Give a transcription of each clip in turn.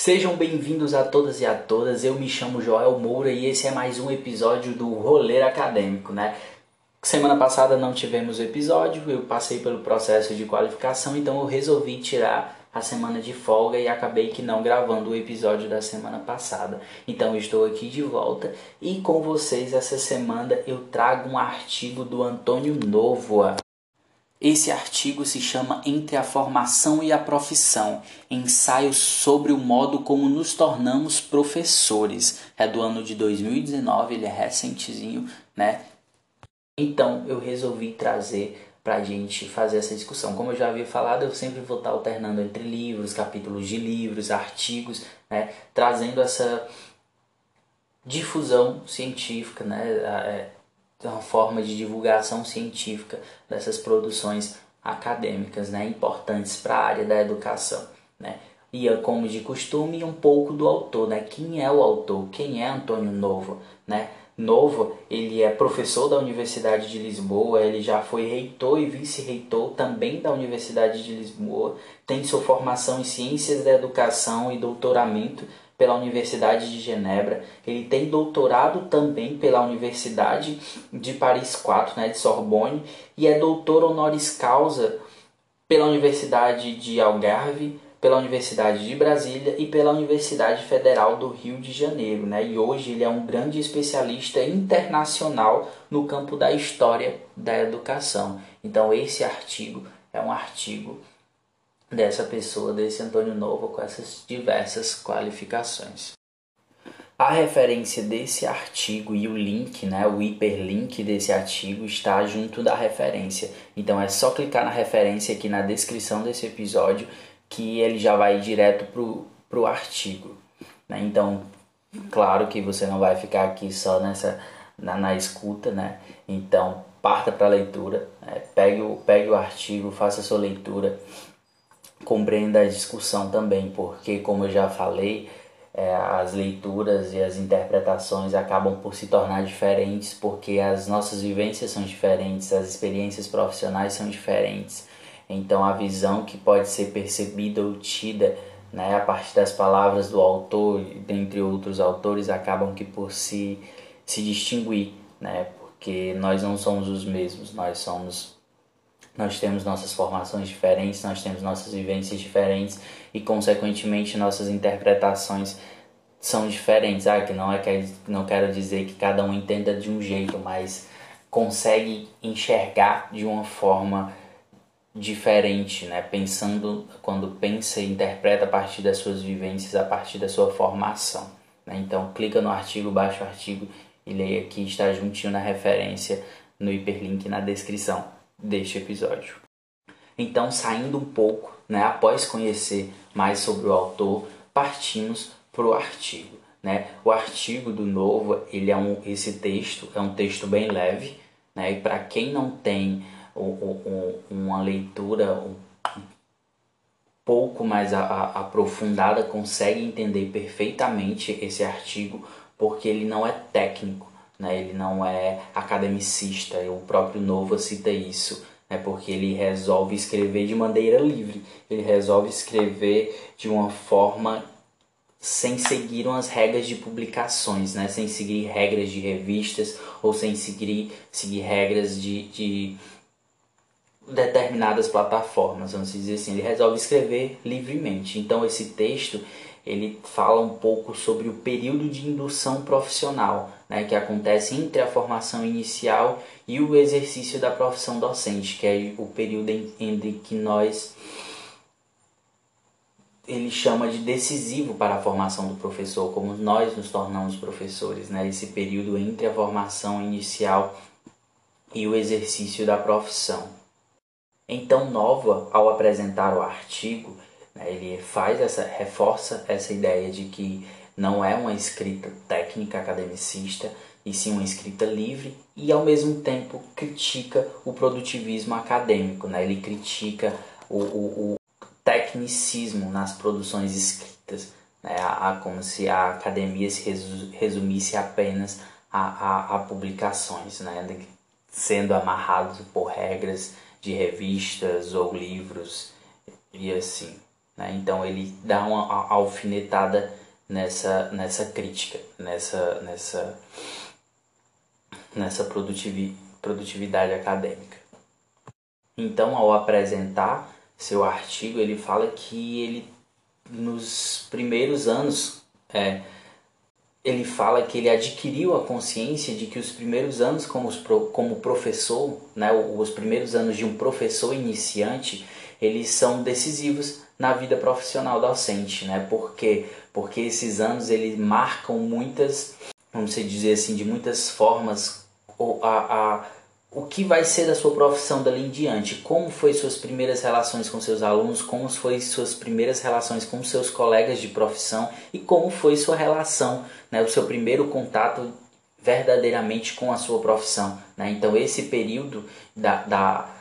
Sejam bem-vindos a todas e a todas. Eu me chamo Joel Moura e esse é mais um episódio do Roleiro Acadêmico, né? Semana passada não tivemos episódio, eu passei pelo processo de qualificação, então eu resolvi tirar a semana de folga e acabei que não gravando o episódio da semana passada. Então estou aqui de volta e com vocês essa semana eu trago um artigo do Antônio Novoa. Esse artigo se chama Entre a Formação e a Profissão Ensaio sobre o modo como nos tornamos professores. É do ano de 2019, ele é recentezinho, né? Então eu resolvi trazer para a gente fazer essa discussão. Como eu já havia falado, eu sempre vou estar alternando entre livros, capítulos de livros, artigos, né? trazendo essa difusão científica, né? É, uma forma de divulgação científica dessas produções acadêmicas, né, importantes para a área da educação, né? E como de costume, um pouco do autor, né? Quem é o autor? Quem é Antônio Novo, né? Novo, ele é professor da Universidade de Lisboa, ele já foi reitor e vice-reitor também da Universidade de Lisboa, tem sua formação em Ciências da Educação e doutoramento pela Universidade de Genebra. Ele tem doutorado também pela Universidade de Paris 4, né, de Sorbonne, e é doutor honoris causa pela Universidade de Algarve, pela Universidade de Brasília e pela Universidade Federal do Rio de Janeiro, né? E hoje ele é um grande especialista internacional no campo da história da educação. Então esse artigo é um artigo dessa pessoa, desse Antônio Novo, com essas diversas qualificações. A referência desse artigo e o link, né, o hiperlink desse artigo está junto da referência. Então é só clicar na referência aqui na descrição desse episódio que ele já vai direto para o artigo. Né? Então, claro que você não vai ficar aqui só nessa na, na escuta, né? Então parta para a leitura, né? pegue, o, pegue o artigo, faça a sua leitura compreenda a discussão também, porque, como eu já falei, é, as leituras e as interpretações acabam por se tornar diferentes, porque as nossas vivências são diferentes, as experiências profissionais são diferentes. Então, a visão que pode ser percebida ou tida né, a partir das palavras do autor, dentre outros autores, acabam que por se, se distinguir, né, porque nós não somos os mesmos, nós somos nós temos nossas formações diferentes, nós temos nossas vivências diferentes e, consequentemente, nossas interpretações são diferentes. Ah, que não, é, que não quero dizer que cada um entenda de um jeito, mas consegue enxergar de uma forma diferente, né? Pensando, quando pensa e interpreta a partir das suas vivências, a partir da sua formação. Né? Então, clica no artigo, baixa o artigo e leia aqui, está juntinho na referência, no hiperlink na descrição deste episódio. Então, saindo um pouco, né, após conhecer mais sobre o autor, partimos para o artigo. Né? O artigo do Novo, ele é um, esse texto é um texto bem leve, né? e para quem não tem um, um, uma leitura um pouco mais a, a, aprofundada, consegue entender perfeitamente esse artigo, porque ele não é técnico né? ele não é academicista, o próprio Nova cita isso, né? porque ele resolve escrever de maneira livre, ele resolve escrever de uma forma sem seguir umas regras de publicações, né? sem seguir regras de revistas ou sem seguir, seguir regras de, de determinadas plataformas, vamos dizer assim, ele resolve escrever livremente. Então esse texto ele fala um pouco sobre o período de indução profissional, né, que acontece entre a formação inicial e o exercício da profissão docente, que é o período entre que nós ele chama de decisivo para a formação do professor, como nós nos tornamos professores, né? Esse período entre a formação inicial e o exercício da profissão. Então, Nova, ao apresentar o artigo, né, ele faz essa, reforça essa ideia de que não é uma escrita técnica academicista, e sim uma escrita livre e ao mesmo tempo critica o produtivismo acadêmico, né? ele critica o, o, o tecnicismo nas produções escritas, né? a, a, como se a academia se resumisse apenas a, a, a publicações, né? sendo amarrados por regras de revistas ou livros e assim. Né? Então ele dá uma alfinetada nessa, nessa crítica, nessa, nessa, nessa produtividade acadêmica. Então, ao apresentar seu artigo, ele fala que ele nos primeiros anos é, ele fala que ele adquiriu a consciência de que os primeiros anos como, como professor, né, os primeiros anos de um professor iniciante, eles são decisivos na vida profissional docente, né? Porque porque esses anos eles marcam muitas, vamos dizer assim, de muitas formas a, a o que vai ser da sua profissão dali em diante, como foi suas primeiras relações com seus alunos, como foi suas primeiras relações com seus colegas de profissão e como foi sua relação, né, o seu primeiro contato verdadeiramente com a sua profissão. Né? Então esse período da, da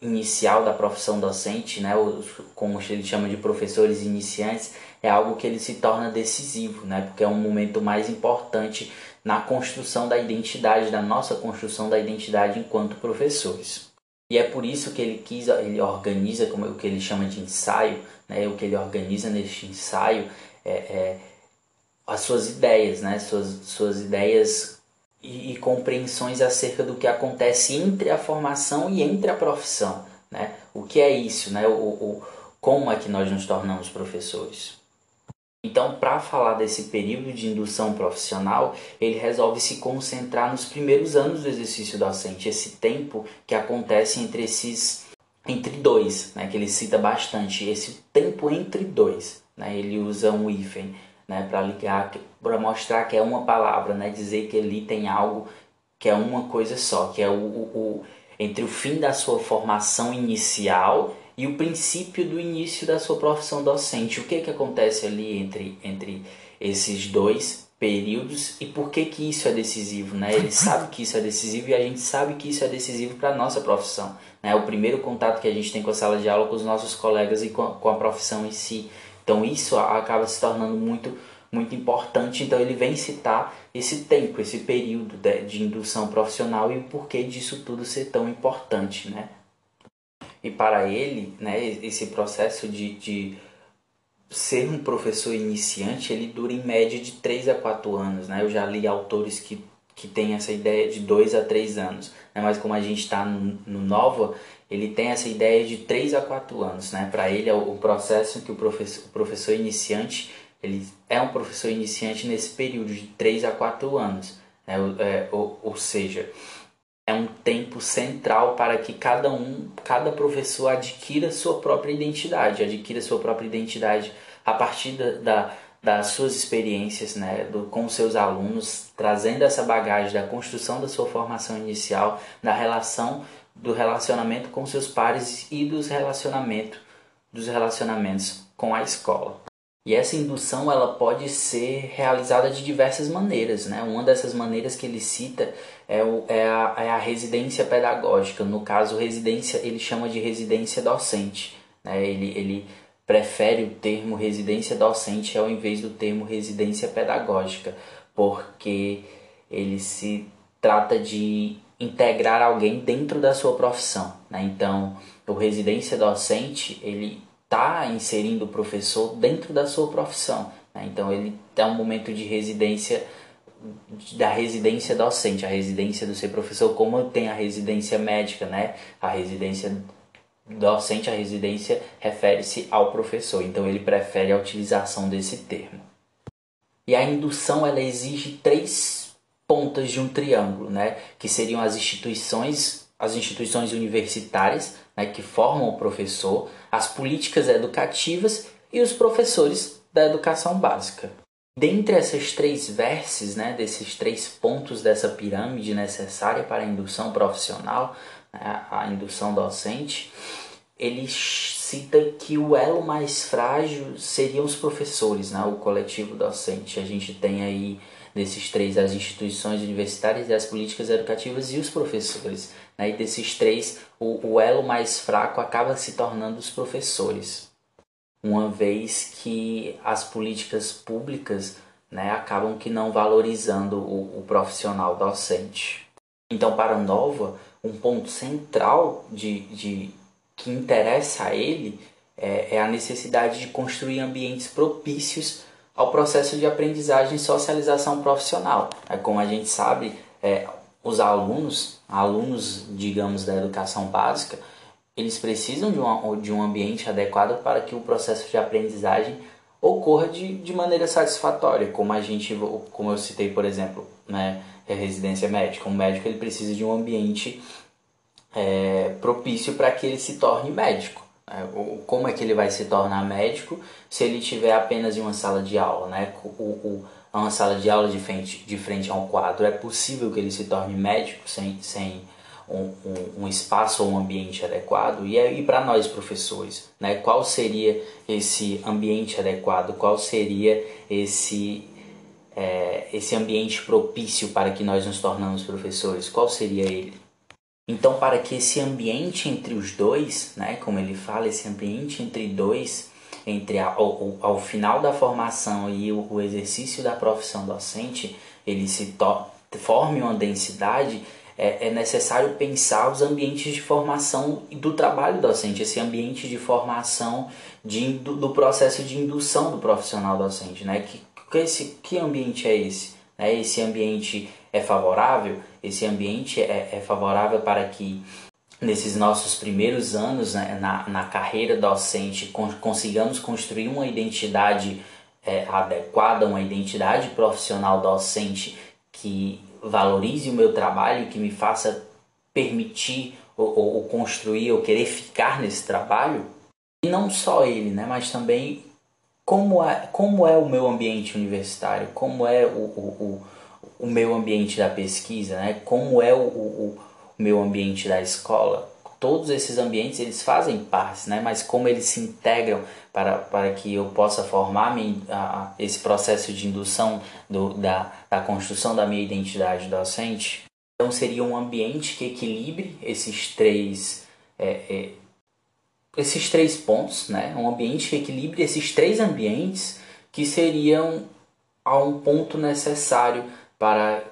inicial da profissão docente, né, como ele chama de professores iniciantes, é algo que ele se torna decisivo, né, porque é um momento mais importante na construção da identidade, da nossa construção da identidade enquanto professores. E é por isso que ele quis, ele organiza como o que ele chama de ensaio, né, o que ele organiza neste ensaio é, é as suas ideias, né, suas, suas ideias e, e, compreensões acerca do que acontece entre a formação e entre a profissão, né? O que é isso, né? O, o como é que nós nos tornamos professores? Então, para falar desse período de indução profissional, ele resolve se concentrar nos primeiros anos do exercício docente, esse tempo que acontece entre esses entre dois, né, que ele cita bastante, esse tempo entre dois, né, ele usa um hífen né, para ligar, para mostrar que é uma palavra, né, dizer que ali tem algo que é uma coisa só, que é o, o, o entre o fim da sua formação inicial e o princípio do início da sua profissão docente. O que que acontece ali entre, entre esses dois períodos e por que que isso é decisivo, né? Ele sabe que isso é decisivo e a gente sabe que isso é decisivo para a nossa profissão, né? O primeiro contato que a gente tem com a sala de aula com os nossos colegas e com a, com a profissão em si. Então isso acaba se tornando muito muito importante. Então ele vem citar esse tempo, esse período de, de indução profissional e o porquê disso tudo ser tão importante, né? E para ele, né, esse processo de, de ser um professor iniciante, ele dura em média de 3 a 4 anos, né? Eu já li autores que, que têm essa ideia de 2 a 3 anos, né? Mas como a gente está no, no Nova, ele tem essa ideia de 3 a 4 anos, né? Para ele é o processo que o professor, o professor iniciante, ele é um professor iniciante nesse período de 3 a 4 anos, né? É, ou, ou seja, é um tempo central para que cada um, cada professor adquira sua própria identidade, adquira sua própria identidade a partir da, da das suas experiências né, do, com seus alunos, trazendo essa bagagem da construção da sua formação inicial, da relação do relacionamento com seus pares e dos relacionamento, dos relacionamentos com a escola. E essa indução ela pode ser realizada de diversas maneiras. Né? Uma dessas maneiras que ele cita é, o, é, a, é a residência pedagógica. No caso, residência ele chama de residência docente. Né? Ele, ele prefere o termo residência docente ao invés do termo residência pedagógica, porque ele se trata de integrar alguém dentro da sua profissão. Né? Então, o residência docente ele está inserindo o professor dentro da sua profissão. Né? Então, ele é um momento de residência da residência docente, a residência do ser professor, como tem a residência médica, né? A residência docente, a residência refere-se ao professor, então ele prefere a utilização desse termo. E a indução ela exige três pontas de um triângulo, né? que seriam as instituições, as instituições universitárias, né? que formam o professor, as políticas educativas e os professores da educação básica. Dentre essas três verses, né, desses três pontos dessa pirâmide necessária para a indução profissional, a indução docente, ele cita que o elo mais frágil seriam os professores, né, o coletivo docente. A gente tem aí desses três, as instituições universitárias e as políticas educativas e os professores. Né? E desses três, o, o elo mais fraco acaba se tornando os professores, uma vez que as políticas públicas né, acabam que não valorizando o, o profissional docente. Então, para Nova, um ponto central de, de que interessa a ele é, é a necessidade de construir ambientes propícios ao processo de aprendizagem e socialização profissional. É, como a gente sabe, é, os alunos, alunos, digamos, da educação básica, eles precisam de um, de um ambiente adequado para que o processo de aprendizagem ocorra de, de maneira satisfatória, como a gente, como eu citei, por exemplo, né, a residência médica. Um médico ele precisa de um ambiente é, propício para que ele se torne médico. Né? Como é que ele vai se tornar médico se ele tiver apenas em uma sala de aula, né? O, o, uma sala de aula de frente, de frente a um quadro. É possível que ele se torne médico sem, sem um, um, um espaço ou um ambiente adequado? E, e para nós, professores, né? qual seria esse ambiente adequado? Qual seria esse, é, esse ambiente propício para que nós nos tornamos professores? Qual seria ele? Então, para que esse ambiente entre os dois, né, como ele fala, esse ambiente entre dois, entre a, ao, ao final da formação e o, o, exercício da profissão docente, ele se to, forme uma densidade, é, é, necessário pensar os ambientes de formação do trabalho docente, esse ambiente de formação de, do, do processo de indução do profissional docente. Né? Que, que, esse, que ambiente é esse? Né? Esse ambiente é favorável, esse ambiente é, é favorável para que nesses nossos primeiros anos né, na, na carreira docente consigamos construir uma identidade é, adequada, uma identidade profissional docente que valorize o meu trabalho, que me faça permitir ou, ou, ou construir ou querer ficar nesse trabalho. E não só ele, né, mas também como é, como é o meu ambiente universitário, como é o, o, o, o meu ambiente da pesquisa, né? como é o, o, o, meu ambiente da escola. Todos esses ambientes eles fazem parte, né? mas como eles se integram para, para que eu possa formar minha, a, esse processo de indução do, da, da construção da minha identidade docente. Então seria um ambiente que equilibre esses três é, é, esses três pontos, né? um ambiente que equilibre esses três ambientes que seriam a um ponto necessário para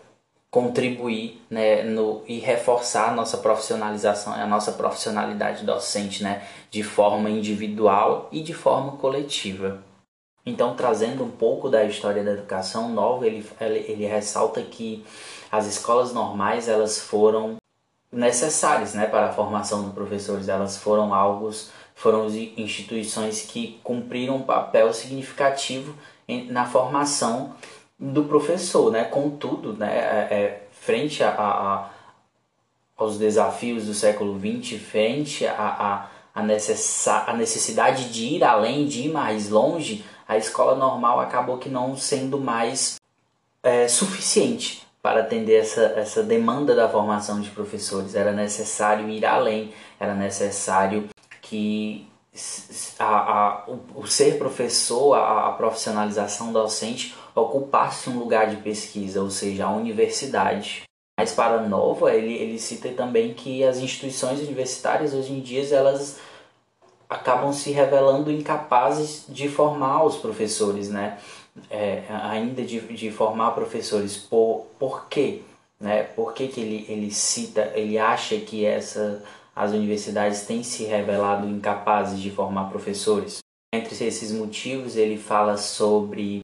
contribuir né, no, e reforçar a nossa profissionalização a nossa profissionalidade docente né, de forma individual e de forma coletiva. Então, trazendo um pouco da história da educação nova, ele, ele, ele ressalta que as escolas normais elas foram necessárias né, para a formação dos professores. Elas foram algo, foram instituições que cumpriram um papel significativo na formação do professor, né? Contudo, né, é, é, frente a, a, aos desafios do século XX, frente a, a, necessa, a necessidade de ir além, de ir mais longe, a escola normal acabou que não sendo mais é, suficiente para atender essa, essa demanda da formação de professores. Era necessário ir além, era necessário que a, a, o, o ser professor, a, a profissionalização docente ocupasse um lugar de pesquisa, ou seja, a universidade. Mas para Nova, ele, ele cita também que as instituições universitárias hoje em dia elas acabam se revelando incapazes de formar os professores, né? É, ainda de, de formar professores. Por, por quê? Né? Por que, que ele, ele cita, ele acha que essa, as universidades têm se revelado incapazes de formar professores? Entre esses motivos, ele fala sobre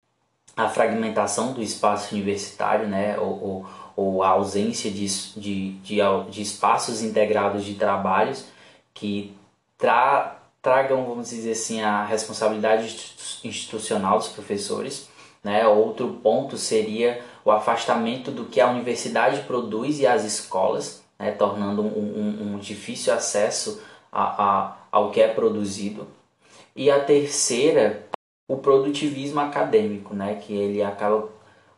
a fragmentação do espaço universitário, né? ou, ou, ou a ausência de, de, de, de espaços integrados de trabalhos que tra, tragam, vamos dizer assim, a responsabilidade institucional dos professores. Né? Outro ponto seria o afastamento do que a universidade produz e as escolas, né? tornando um, um, um, difícil acesso a, a, ao que é produzido. E a terceira, o produtivismo acadêmico, né? que ele acaba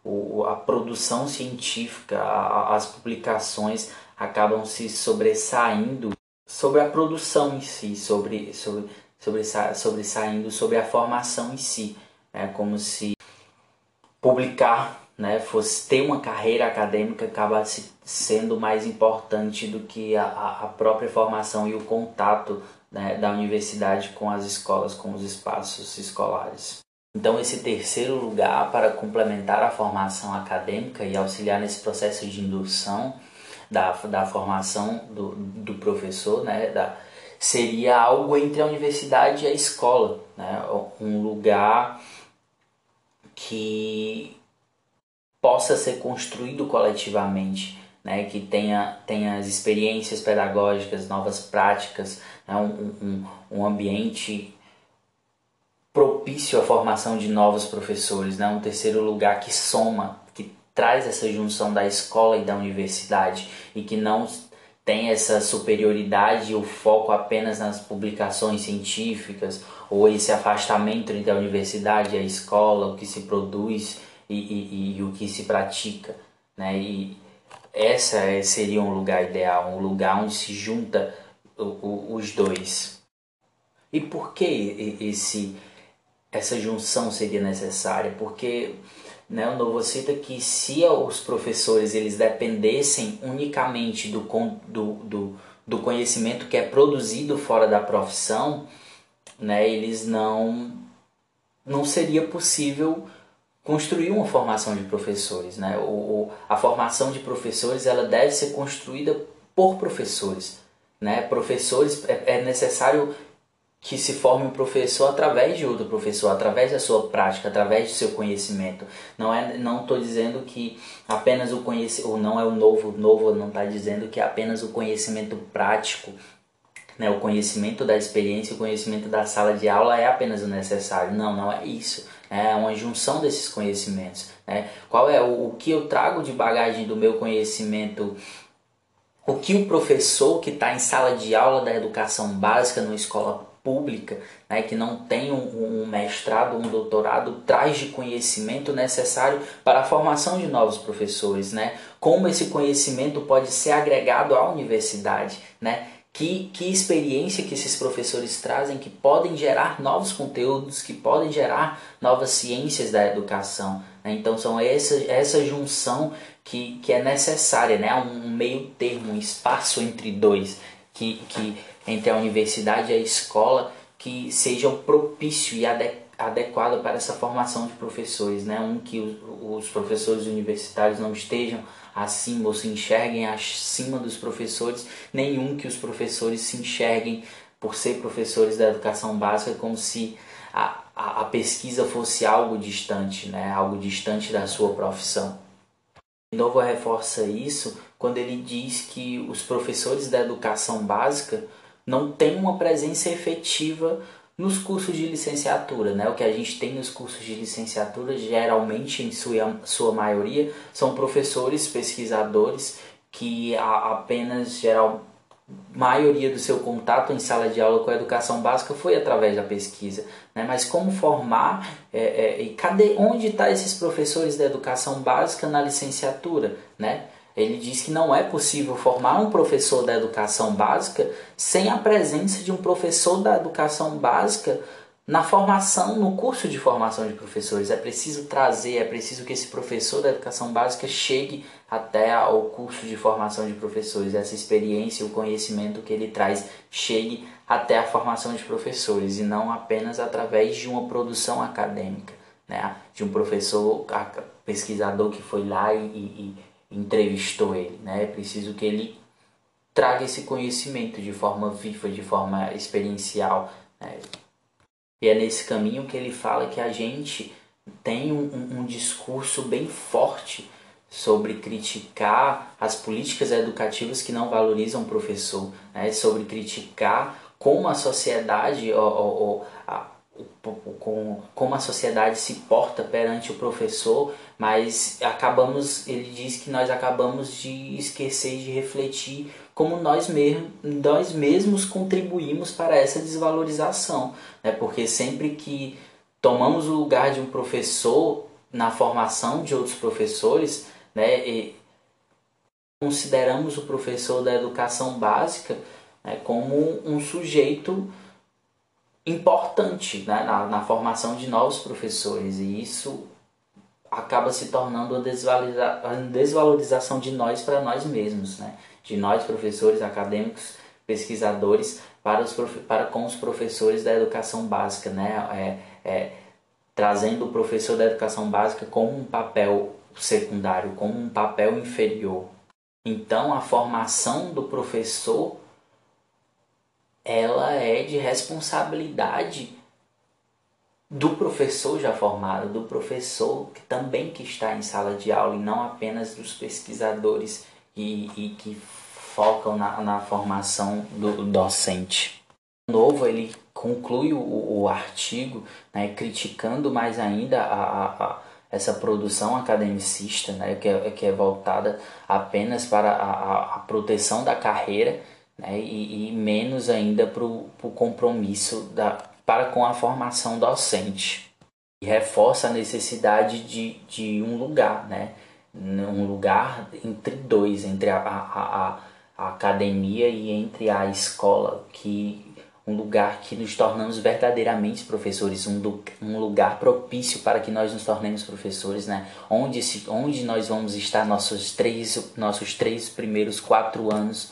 o, a produção científica, a, as publicações acabam se sobressaindo sobre a produção em si, sobre, sobre, sobre, sobressaindo sobre a formação em si. É como se publicar, né, fosse ter uma carreira acadêmica acabasse sendo mais importante do que a, a própria formação e o contato né, da universidade com as escolas, com os espaços escolares. Então, esse terceiro lugar para complementar a formação acadêmica e auxiliar nesse processo de indução da, da formação do, do professor, né, da, seria algo entre a universidade e a escola, né? um lugar que possa ser construído coletivamente, né? que tenha, tenha as experiências pedagógicas, novas práticas, né? um, um, um ambiente propício à formação de novos professores, né? um terceiro lugar que soma, traz essa junção da escola e da universidade e que não tem essa superioridade e o foco apenas nas publicações científicas ou esse afastamento entre a universidade e a escola, o que se produz e, e, e o que se pratica, né? E essa é, seria um lugar ideal, um lugar onde se junta o, o, os dois. E por que esse essa junção seria necessária? Porque né, o Novo cita que se os professores eles dependessem unicamente do, do, do, do conhecimento que é produzido fora da profissão, né, eles não não seria possível construir uma formação de professores, né? O, a formação de professores ela deve ser construída por professores, né? Professores é, é necessário que se forme um professor através de outro professor, através da sua prática, através do seu conhecimento. Não é, não estou dizendo que apenas o conhecimento, ou não é o novo, novo não está dizendo que apenas o conhecimento prático, né, o conhecimento da experiência, o conhecimento da sala de aula é apenas o necessário. Não, não é isso. É uma junção desses conhecimentos. Né? Qual é o, o que eu trago de bagagem do meu conhecimento o que o professor que está em sala de aula da educação básica numa escola pública, né, que não tem um, um, mestrado, um doutorado, traz de conhecimento necessário para a formação de novos professores, né? Como esse conhecimento pode ser agregado à universidade, né? Que, que experiência que esses professores trazem que podem gerar novos conteúdos, que podem gerar novas ciências da educação. Né? Então são essa, essa junção que, que é necessária, né? um meio termo, um espaço entre dois, que, que entre a universidade e a escola que sejam propício e adequado para essa formação de professores, né? Um que os professores universitários não estejam acima ou se enxerguem acima dos professores, nenhum que os professores se enxerguem por ser professores da educação básica como se a, a, a pesquisa fosse algo distante, né? Algo distante da sua profissão. De novo reforça isso quando ele diz que os professores da educação básica não tem uma presença efetiva nos cursos de licenciatura, né? O que a gente tem nos cursos de licenciatura, geralmente em sua, sua maioria, são professores, pesquisadores que apenas geral maioria do seu contato em sala de aula com a educação básica foi através da pesquisa, né? Mas como formar é, é, e cadê onde está esses professores da educação básica na licenciatura, né? Ele diz que não é possível formar um professor da educação básica sem a presença de um professor da educação básica na formação, no curso de formação de professores. É preciso trazer, é preciso que esse professor da educação básica chegue até o curso de formação de professores. Essa experiência, o conhecimento que ele traz chegue até a formação de professores e não apenas através de uma produção acadêmica, né? de um professor pesquisador que foi lá e, e entrevistou ele, né? É preciso que ele traga esse conhecimento de forma viva, de forma experiencial. Né? E é nesse caminho que ele fala que a gente tem um, um, discurso bem forte sobre criticar as políticas educativas que não valorizam o professor, né? sobre criticar como a sociedade ou, ou, ou a, com como a sociedade se porta perante o professor, mas acabamos, ele diz que nós acabamos de esquecer de refletir como nós mesmos, nós mesmos contribuímos para essa desvalorização, né? Porque sempre que tomamos o lugar de um professor na formação de outros professores, né, e consideramos o professor da educação básica né, como um sujeito importante né, na, na, formação de novos professores e isso acaba se tornando uma, desvaloriza uma desvalorização de nós para nós mesmos, né? de nós professores, acadêmicos, pesquisadores para, os para com os professores da educação básica, né? É, é, trazendo o professor da educação básica como um papel secundário, como um papel inferior. Então a formação do professor ela é de responsabilidade do professor já formado, do professor que também que está em sala de aula e não apenas dos pesquisadores e, e que focam na, na formação do docente. Novo ele conclui o, o artigo né, criticando mais ainda a, a, a, essa produção academicista né, que, é, que é voltada apenas para a, a proteção da carreira né, e, e menos ainda para o compromisso da, para com a formação docente. E reforça a necessidade de, de um lugar, né, um lugar entre dois, entre a, a, a a academia e entre a escola, que um lugar que nos tornamos verdadeiramente professores, um, um lugar propício para que nós nos tornemos professores, né? Onde, se, onde nós vamos estar nossos três, nossos três primeiros quatro anos,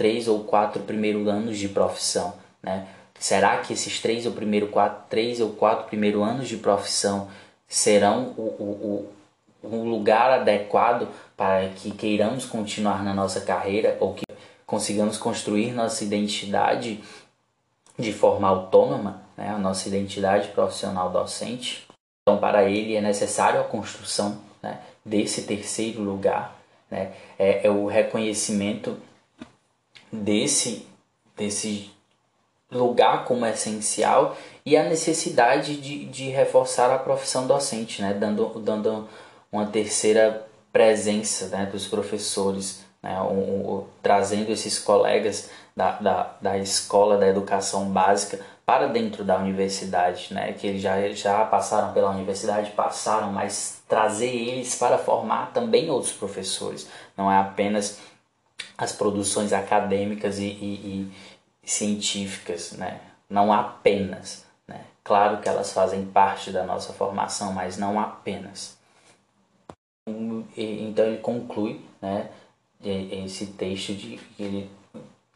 três ou quatro primeiros anos de profissão, né? Será que esses três ou primeiro quatro, três ou quatro primeiros anos de profissão serão o, o, o, lugar adequado para que queiramos continuar na nossa carreira ou que consigamos construir nossa identidade de forma autônoma, né, a nossa identidade profissional docente. Então, para ele é necessário a construção né, desse terceiro lugar, né, é, é o reconhecimento desse, desse lugar como essencial e a necessidade de, de reforçar a profissão docente, né, dando, dando uma terceira presença né, dos professores, né, um, um, trazendo esses colegas da, da, da escola da educação básica para dentro da universidade, né, que eles já, já passaram pela universidade, passaram, mas trazer eles para formar também outros professores, não é apenas as produções acadêmicas e, e, e científicas, né, não apenas. Né. Claro que elas fazem parte da nossa formação, mas não apenas. Então ele conclui né, esse texto de ele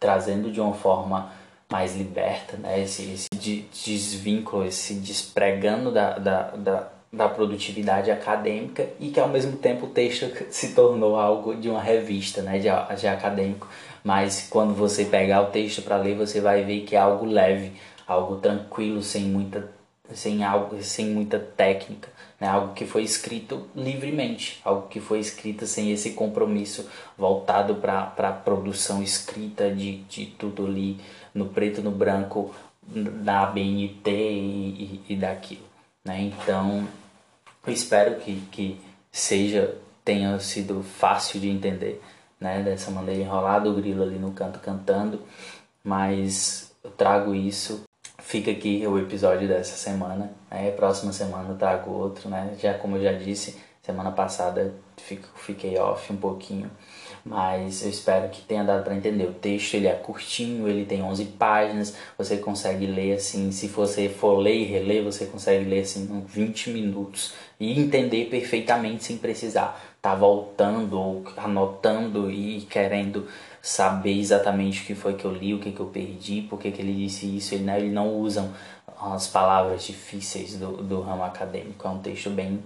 trazendo de uma forma mais liberta, né, esse, esse desvínculo, esse despregando da, da, da, da produtividade acadêmica e que ao mesmo tempo o texto se tornou algo de uma revista né, de, de acadêmico. Mas quando você pegar o texto para ler, você vai ver que é algo leve, algo tranquilo, sem muita, sem algo, sem muita técnica né? algo que foi escrito livremente, algo que foi escrito sem esse compromisso voltado para a produção escrita de, de tudo ali no preto no branco da BNT e, e, e daquilo. Né? Então, eu espero que, que seja, tenha sido fácil de entender, né? dessa maneira enrolada, o grilo ali no canto cantando, mas eu trago isso fica aqui o episódio dessa semana. Né? Próxima semana eu trago outro, né? Já como eu já disse, semana passada fiquei off um pouquinho, mas eu espero que tenha dado para entender. O texto ele é curtinho, ele tem 11 páginas, você consegue ler assim, se você for ler e reler, você consegue ler assim em 20 minutos e entender perfeitamente sem precisar estar tá voltando ou anotando e querendo saber exatamente o que foi que eu li, o que, que eu perdi, por que, ele disse isso. Ele, né, ele não usam as palavras difíceis do, do ramo acadêmico, é um texto bem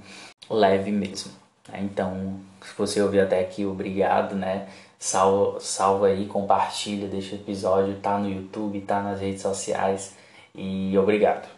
leve mesmo. Né? Então, se você ouviu até aqui, obrigado, né? Salva, salva aí, compartilha, deixa o episódio, tá no YouTube, tá nas redes sociais e obrigado.